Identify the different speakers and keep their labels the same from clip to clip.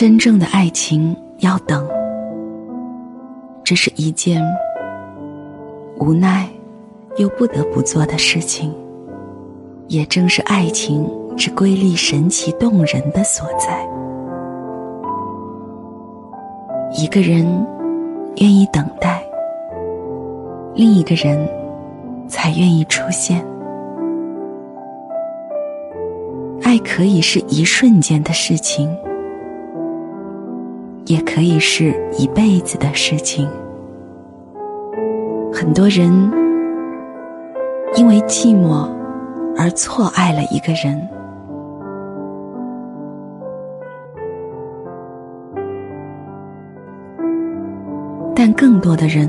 Speaker 1: 真正的爱情要等，这是一件无奈又不得不做的事情。也正是爱情之瑰丽、神奇、动人的所在。一个人愿意等待，另一个人才愿意出现。爱可以是一瞬间的事情，也可以是一辈子的事情。很多人因为寂寞。而错爱了一个人，但更多的人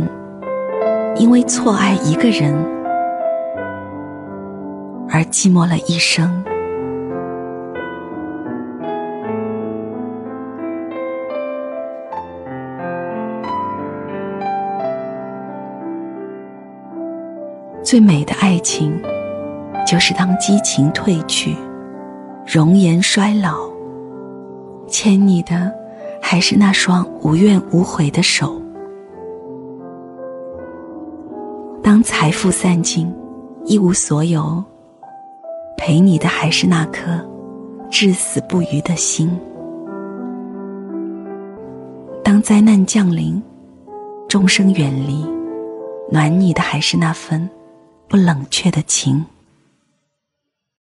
Speaker 1: 因为错爱一个人而寂寞了一生。最美的爱情。就是当激情褪去，容颜衰老，牵你的还是那双无怨无悔的手；当财富散尽，一无所有，陪你的还是那颗至死不渝的心；当灾难降临，众生远离，暖你的还是那份不冷却的情。